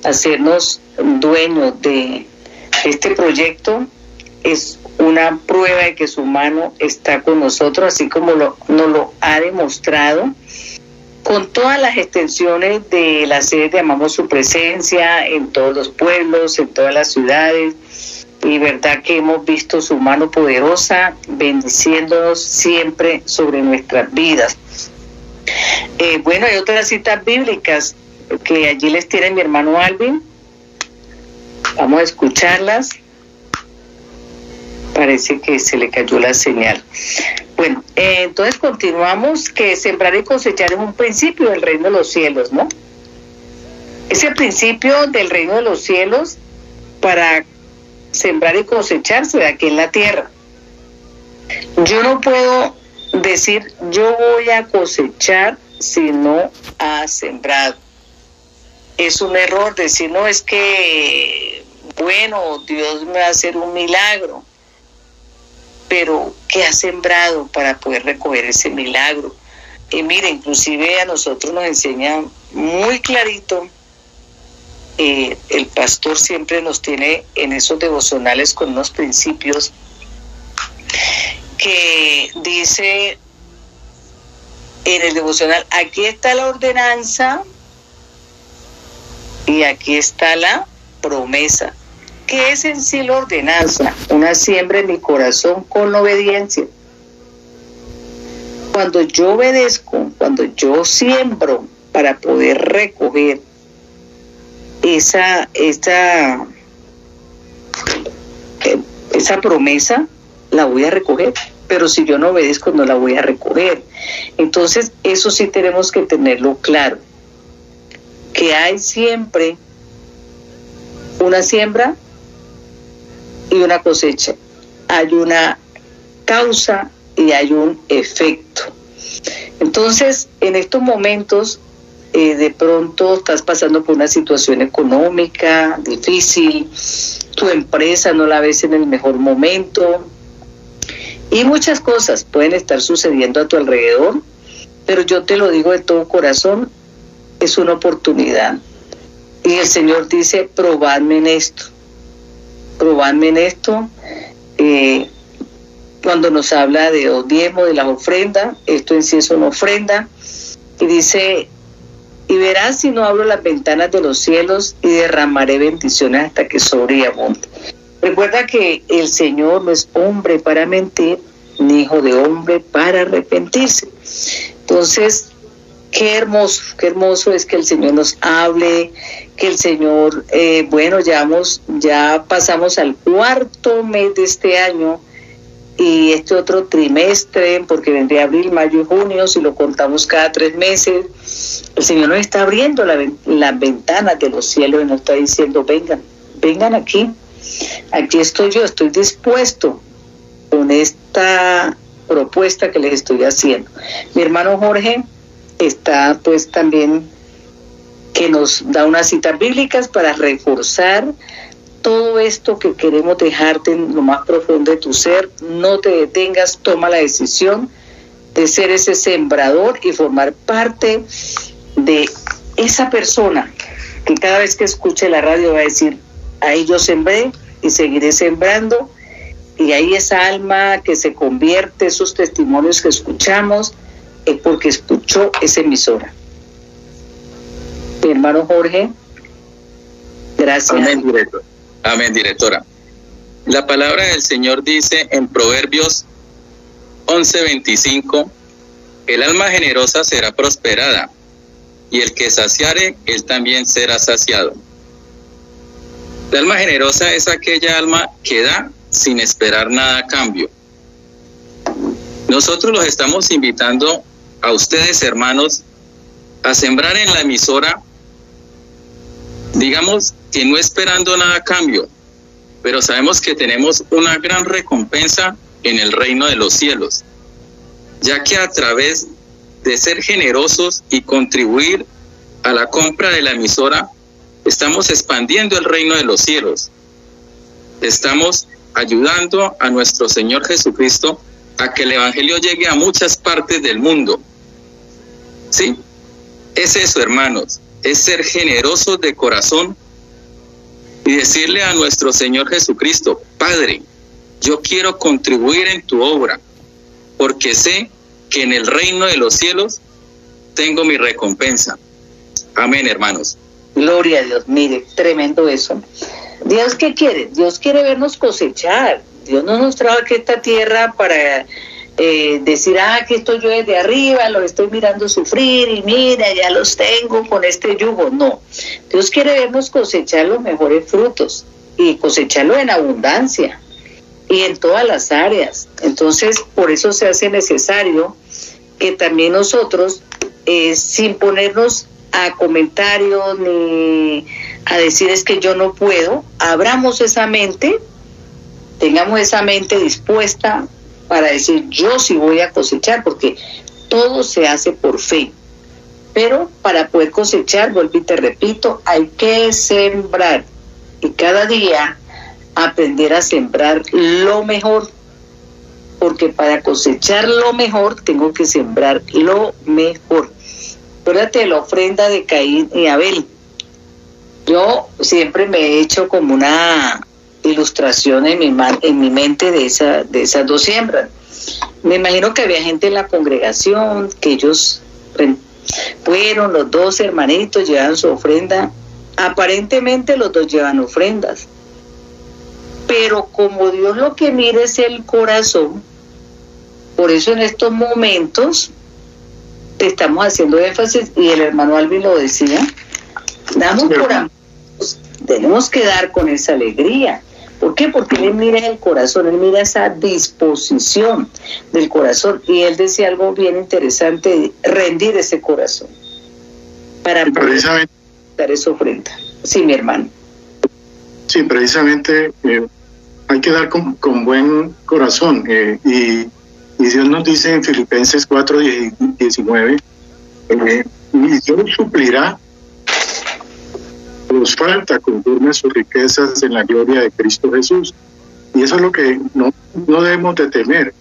[SPEAKER 1] hacernos dueños de este proyecto, es una prueba de que su mano está con nosotros, así como lo, nos lo ha demostrado con todas las extensiones de la sede de Amamos Su Presencia en todos los pueblos, en todas las ciudades. Y verdad que hemos visto su mano poderosa bendiciéndonos siempre sobre nuestras vidas. Eh, bueno, hay otras citas bíblicas que allí les tiene mi hermano Alvin. Vamos a escucharlas. Parece que se le cayó la señal. Bueno, eh, entonces continuamos que sembrar y cosechar es un principio del reino de los cielos, ¿no? Ese principio del reino de los cielos para sembrar y cosecharse aquí en la tierra. Yo no puedo decir yo voy a cosechar si no ha sembrado. Es un error decir, no, es que, bueno, Dios me va a hacer un milagro pero ¿qué ha sembrado para poder recoger ese milagro? Y mire, inclusive a nosotros nos enseña muy clarito, eh, el pastor siempre nos tiene en esos devocionales con unos principios que dice en el devocional, aquí está la ordenanza y aquí está la promesa. ¿Qué es en sí la ordenanza? Una siembra en mi corazón con obediencia. Cuando yo obedezco, cuando yo siembro para poder recoger esa, esa, eh, esa promesa, la voy a recoger. Pero si yo no obedezco, no la voy a recoger. Entonces, eso sí tenemos que tenerlo claro. Que hay siempre una siembra y una cosecha. Hay una causa y hay un efecto. Entonces, en estos momentos, eh, de pronto estás pasando por una situación económica difícil, tu empresa no la ves en el mejor momento y muchas cosas pueden estar sucediendo a tu alrededor, pero yo te lo digo de todo corazón, es una oportunidad. Y el Señor dice, probadme en esto, probadme en esto. Eh, cuando nos habla de odiemo, de las ofrendas, esto en sí es una ofrenda, y dice, y verás si no abro las ventanas de los cielos y derramaré bendiciones hasta que sobreabunde. Recuerda que el Señor no es hombre para mentir, ni hijo de hombre para arrepentirse. Entonces, qué hermoso, qué hermoso es que el Señor nos hable, que el Señor, eh, bueno, ya, ya pasamos al cuarto mes de este año y este otro trimestre, porque vendría abril, mayo y junio, si lo contamos cada tres meses, el Señor nos está abriendo la, las ventanas de los cielos y nos está diciendo, vengan, vengan aquí, aquí estoy yo, estoy dispuesto con esta propuesta que les estoy haciendo. Mi hermano Jorge está pues también que nos da unas citas bíblicas para reforzar todo esto que queremos dejarte en lo más profundo de tu ser, no te detengas, toma la decisión de ser ese sembrador y formar parte de esa persona que cada vez que escuche la radio va a decir, ahí yo sembré y seguiré sembrando, y ahí esa alma que se convierte, esos testimonios que escuchamos, es porque escuchó esa emisora. Mi hermano Jorge, gracias.
[SPEAKER 3] Amén, director. Amén, directora. La palabra del Señor dice en Proverbios 11:25, el alma generosa será prosperada, y el que saciare, él también será saciado. La alma generosa es aquella alma que da sin esperar nada a cambio. Nosotros los estamos invitando a ustedes, hermanos, a sembrar en la emisora, digamos, que no esperando nada a cambio, pero sabemos que tenemos una gran recompensa en el reino de los cielos, ya que a través de ser generosos y contribuir a la compra de la emisora, estamos expandiendo el reino de los cielos. Estamos ayudando a nuestro Señor Jesucristo a que el Evangelio llegue a muchas partes del mundo. ¿Sí? Es eso, hermanos, es ser generosos de corazón y decirle a nuestro Señor Jesucristo, Padre, yo quiero contribuir en tu obra, porque sé que en el reino de los cielos tengo mi recompensa. Amén, hermanos.
[SPEAKER 1] Gloria a Dios, mire, tremendo eso. Dios, ¿qué quiere? Dios quiere vernos cosechar. Dios no nos trajo aquí esta tierra para eh, decir, ah, que estoy yo desde arriba, los estoy mirando sufrir y mira, ya los tengo con este yugo. No, Dios quiere vernos cosechar los mejores frutos y cosecharlo en abundancia y en todas las áreas. Entonces, por eso se hace necesario que también nosotros, eh, sin ponernos a comentarios ni a decir es que yo no puedo, abramos esa mente, tengamos esa mente dispuesta para decir yo sí voy a cosechar, porque todo se hace por fe. Pero para poder cosechar, vuelvo y te repito, hay que sembrar y cada día aprender a sembrar lo mejor, porque para cosechar lo mejor tengo que sembrar lo mejor. Acuérdate de la ofrenda de Caín y Abel. Yo siempre me he hecho como una ilustración en mi, en mi mente de, esa, de esas dos siembras. Me imagino que había gente en la congregación, que ellos fueron, los dos hermanitos, llevaban su ofrenda. Aparentemente los dos llevan ofrendas. Pero como Dios lo que mira es el corazón, por eso en estos momentos estamos haciendo énfasis y el hermano Alvin lo decía, damos por amor, tenemos que dar con esa alegría. ¿Por qué? Porque él mira el corazón, él mira esa disposición del corazón. Y él decía algo bien interesante, rendir ese corazón para
[SPEAKER 4] precisamente,
[SPEAKER 1] dar esa ofrenda. Sí, mi hermano.
[SPEAKER 4] Sí, precisamente eh, hay que dar con, con buen corazón. eh, y, y Dios nos dice en Filipenses 4, 19, eh, y Dios suplirá nos falta conforme a sus riquezas en la gloria de Cristo Jesús. Y eso es lo que no, no debemos de temer,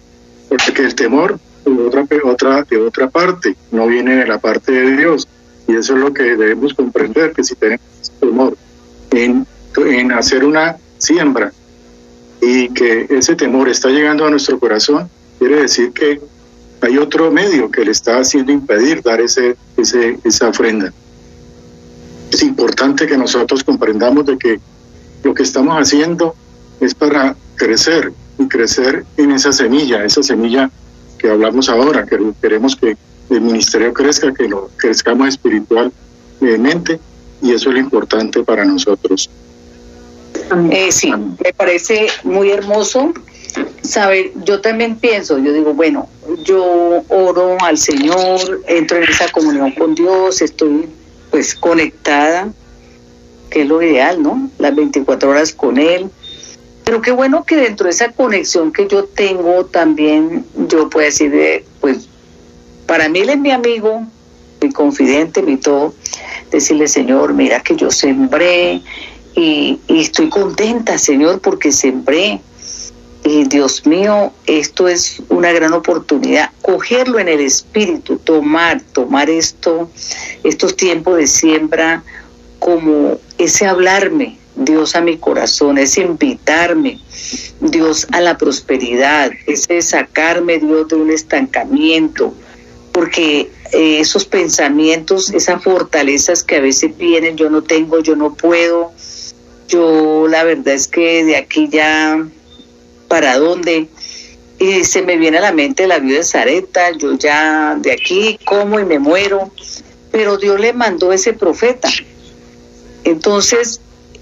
[SPEAKER 4] porque el temor de otra, otra, de otra parte, no viene de la parte de Dios. Y eso es lo que debemos comprender, que si tenemos temor en, en hacer una siembra y que ese temor está llegando a nuestro corazón, quiere decir que hay otro medio que le está haciendo impedir dar ese, ese, esa ofrenda. Es importante que nosotros comprendamos de que lo que estamos haciendo es para crecer y crecer en esa semilla, esa semilla que hablamos ahora, que queremos que el ministerio crezca, que lo crezcamos espiritualmente y eso es lo importante para nosotros.
[SPEAKER 1] Eh, sí, me parece muy hermoso saber, yo también pienso, yo digo, bueno, yo oro al Señor, entro en esa comunión con Dios, estoy pues conectada, que es lo ideal, ¿no? Las 24 horas con Él. Pero qué bueno que dentro de esa conexión que yo tengo también yo puedo decir, de, pues para mí Él es mi amigo, mi confidente, mi todo, decirle, Señor, mira que yo sembré y estoy contenta, Señor, porque sembré. Y Dios mío, esto es una gran oportunidad, cogerlo en el espíritu, tomar, tomar esto, estos tiempos de siembra como ese hablarme, Dios a mi corazón, ese invitarme, Dios a la prosperidad, ese sacarme, Dios, de un estancamiento, porque eh, esos pensamientos, esas fortalezas que a veces vienen, yo no tengo, yo no puedo, yo la verdad es que de aquí ya para dónde. Y se me viene a la mente la vida de Zareta, yo ya de aquí como y me muero, pero Dios le mandó ese profeta. Entonces,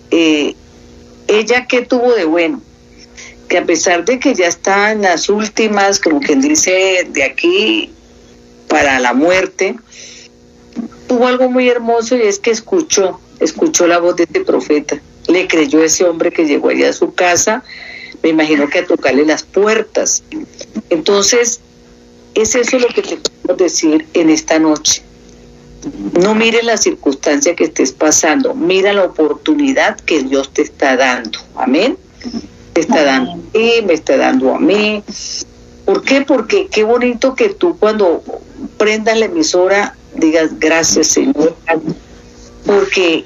[SPEAKER 1] eh, ella qué tuvo de bueno, que a pesar de que ya está en las últimas, como quien dice, de aquí para la muerte, tuvo algo muy hermoso y es que escuchó, escuchó la voz de este profeta, le creyó ese hombre que llegó allá a su casa, me imagino que a tocarle las puertas. Entonces, es eso lo que te quiero decir en esta noche. No mire la circunstancia que estés pasando, mira la oportunidad que Dios te está dando. Amén. Te está dando a mí, me está dando a mí. ¿Por qué? Porque qué bonito que tú cuando prendas la emisora digas gracias Señor, porque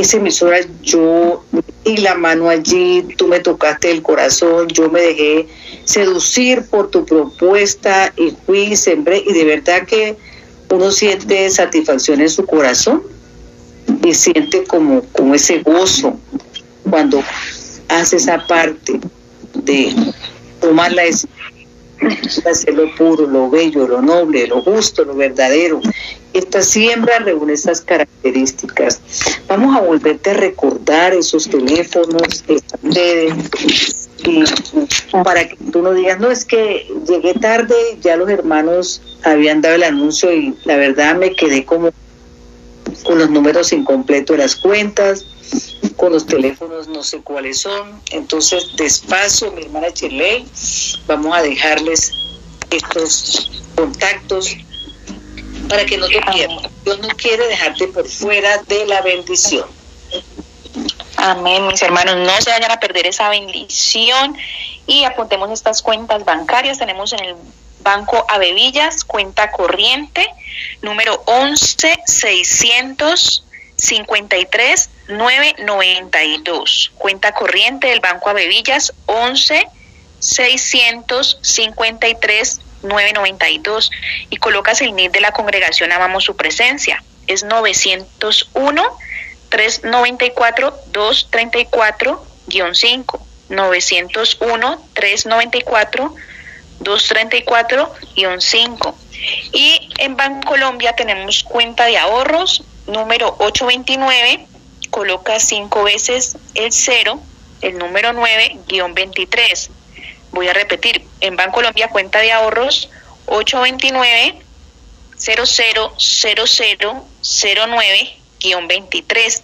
[SPEAKER 1] esa emisora yo y la mano allí, tú me tocaste el corazón, yo me dejé seducir por tu propuesta y fui, sembré y de verdad que uno siente satisfacción en su corazón y siente como, como ese gozo cuando hace esa parte de tomar la decisión hacer lo puro, lo bello, lo noble, lo justo, lo verdadero. Esta siembra reúne esas características. Vamos a volverte a recordar esos teléfonos, esas redes, y para que tú no digas, no, es que llegué tarde, ya los hermanos habían dado el anuncio y la verdad me quedé como con los números incompletos de las cuentas, con los teléfonos no sé cuáles son. Entonces, despacio, mi hermana Chirley, vamos a dejarles estos contactos para que no te pierdas. Dios no quiere dejarte por fuera de la bendición.
[SPEAKER 2] Amén, mis hermanos, no se vayan a perder esa bendición y apuntemos estas cuentas bancarias. Tenemos en el Banco Avevillas, cuenta corriente, número 11 653 992. Cuenta corriente del Banco Avevillas, 11 653 992 y colocas el NID de la congregación Amamos su presencia. Es 901 394 234-5. 901 394 234-5. Y en Bancolombia tenemos cuenta de ahorros número 829, coloca cinco veces el 0, el número 9, guion 23. Voy a repetir, en Bancolombia cuenta de ahorros 829 000009 23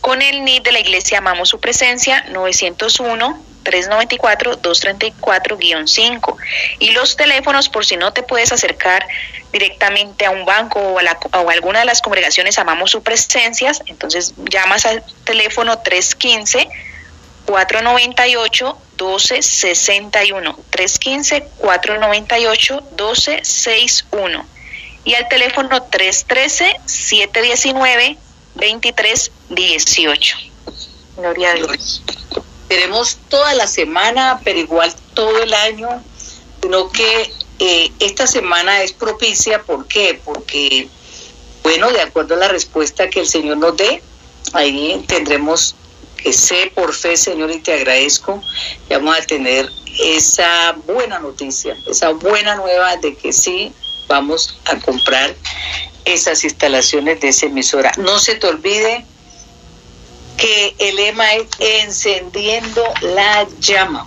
[SPEAKER 2] con el NID de la Iglesia Amamos Su Presencia 901 394-234-5. Y los teléfonos, por si no te puedes acercar directamente a un banco o a, la, o a alguna de las congregaciones, amamos su presencias, entonces llamas al teléfono 315 498 1261 315 498 1261 y al teléfono 313 719 2318. Gloria a Dios.
[SPEAKER 1] Tenemos toda la semana, pero igual todo el año, sino que eh, esta semana es propicia, ¿por qué? Porque, bueno, de acuerdo a la respuesta que el Señor nos dé, ahí tendremos que sé por fe, Señor, y te agradezco, vamos a tener esa buena noticia, esa buena nueva de que sí vamos a comprar esas instalaciones de esa emisora. No se te olvide que el lema es encendiendo la llama,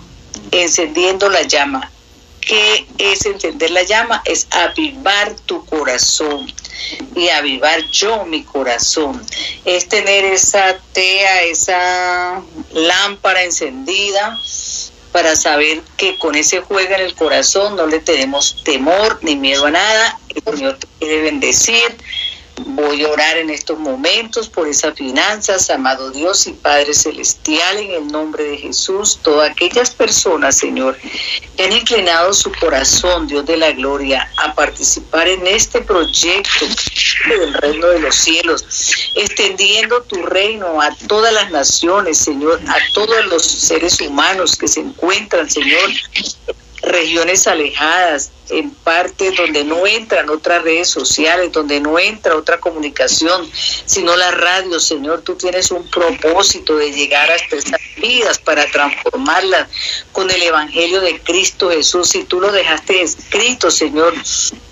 [SPEAKER 1] encendiendo la llama. ¿Qué es encender la llama? Es avivar tu corazón y avivar yo mi corazón. Es tener esa tea, esa lámpara encendida para saber que con ese juego en el corazón no le tenemos temor ni miedo a nada. El Señor te quiere bendecir Voy a orar en estos momentos por esas finanzas, amado Dios y Padre Celestial, en el nombre de Jesús. Todas aquellas personas, Señor, que han inclinado su corazón, Dios de la gloria, a participar en este proyecto del reino de los cielos, extendiendo tu reino a todas las naciones, Señor, a todos los seres humanos que se encuentran, Señor, regiones alejadas, en partes donde no entran otras redes sociales, donde no entra otra comunicación, sino la radio, Señor, tú tienes un propósito de llegar a estas vidas para transformarlas con el Evangelio de Cristo Jesús. Si tú lo dejaste escrito, Señor,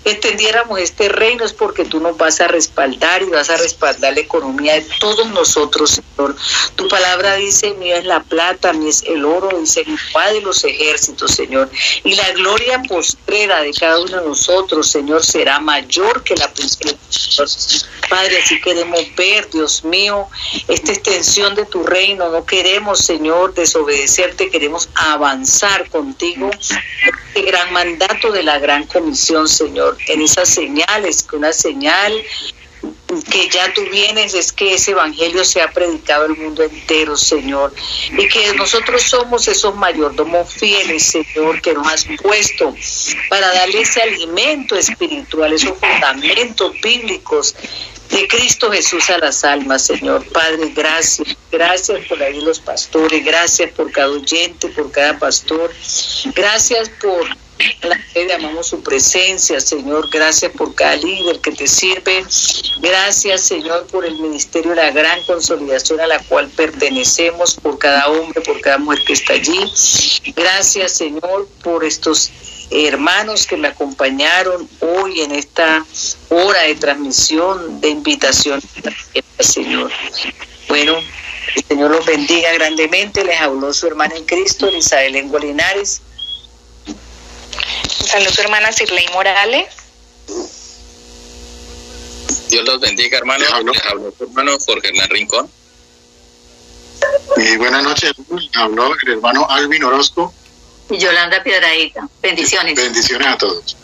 [SPEAKER 1] extendiéramos este reino es porque tú nos vas a respaldar y vas a respaldar la economía de todos nosotros, Señor. Tu palabra dice, mío es la plata, mío es el oro, dice el de los ejércitos, Señor. Y la gloria postrera de cada uno de nosotros, Señor, será mayor que la primera. Padre, así queremos ver, Dios mío, esta extensión de tu reino. No queremos, Señor, desobedecerte, queremos avanzar contigo. Este gran mandato de la gran comisión, Señor, en esas señales, que una señal que ya tú vienes es que ese evangelio sea predicado al mundo entero, Señor, y que nosotros somos esos mayordomos fieles, Señor, que nos has puesto para darle ese alimento espiritual, esos fundamentos bíblicos de Cristo Jesús a las almas, Señor. Padre, gracias. Gracias por ahí los pastores, gracias por cada oyente, por cada pastor. Gracias por la fe amamos su presencia, Señor. Gracias por cada líder que te sirve. Gracias, Señor, por el ministerio la gran consolidación a la cual pertenecemos, por cada hombre, por cada mujer que está allí. Gracias, Señor, por estos hermanos que me acompañaron hoy en esta hora de transmisión, de invitación, Señor. Bueno, el Señor los bendiga grandemente. Les habló su hermana en Cristo, Isabel Linares.
[SPEAKER 2] Saludos, su hermana Sirley Morales.
[SPEAKER 3] Dios los bendiga, hermano. Les habló su hermano Jorge Hernán Rincón.
[SPEAKER 4] Y buenas noches, habló el hermano Alvin Orozco.
[SPEAKER 1] Y Yolanda Piedradita. Bendiciones.
[SPEAKER 4] Bendiciones a todos.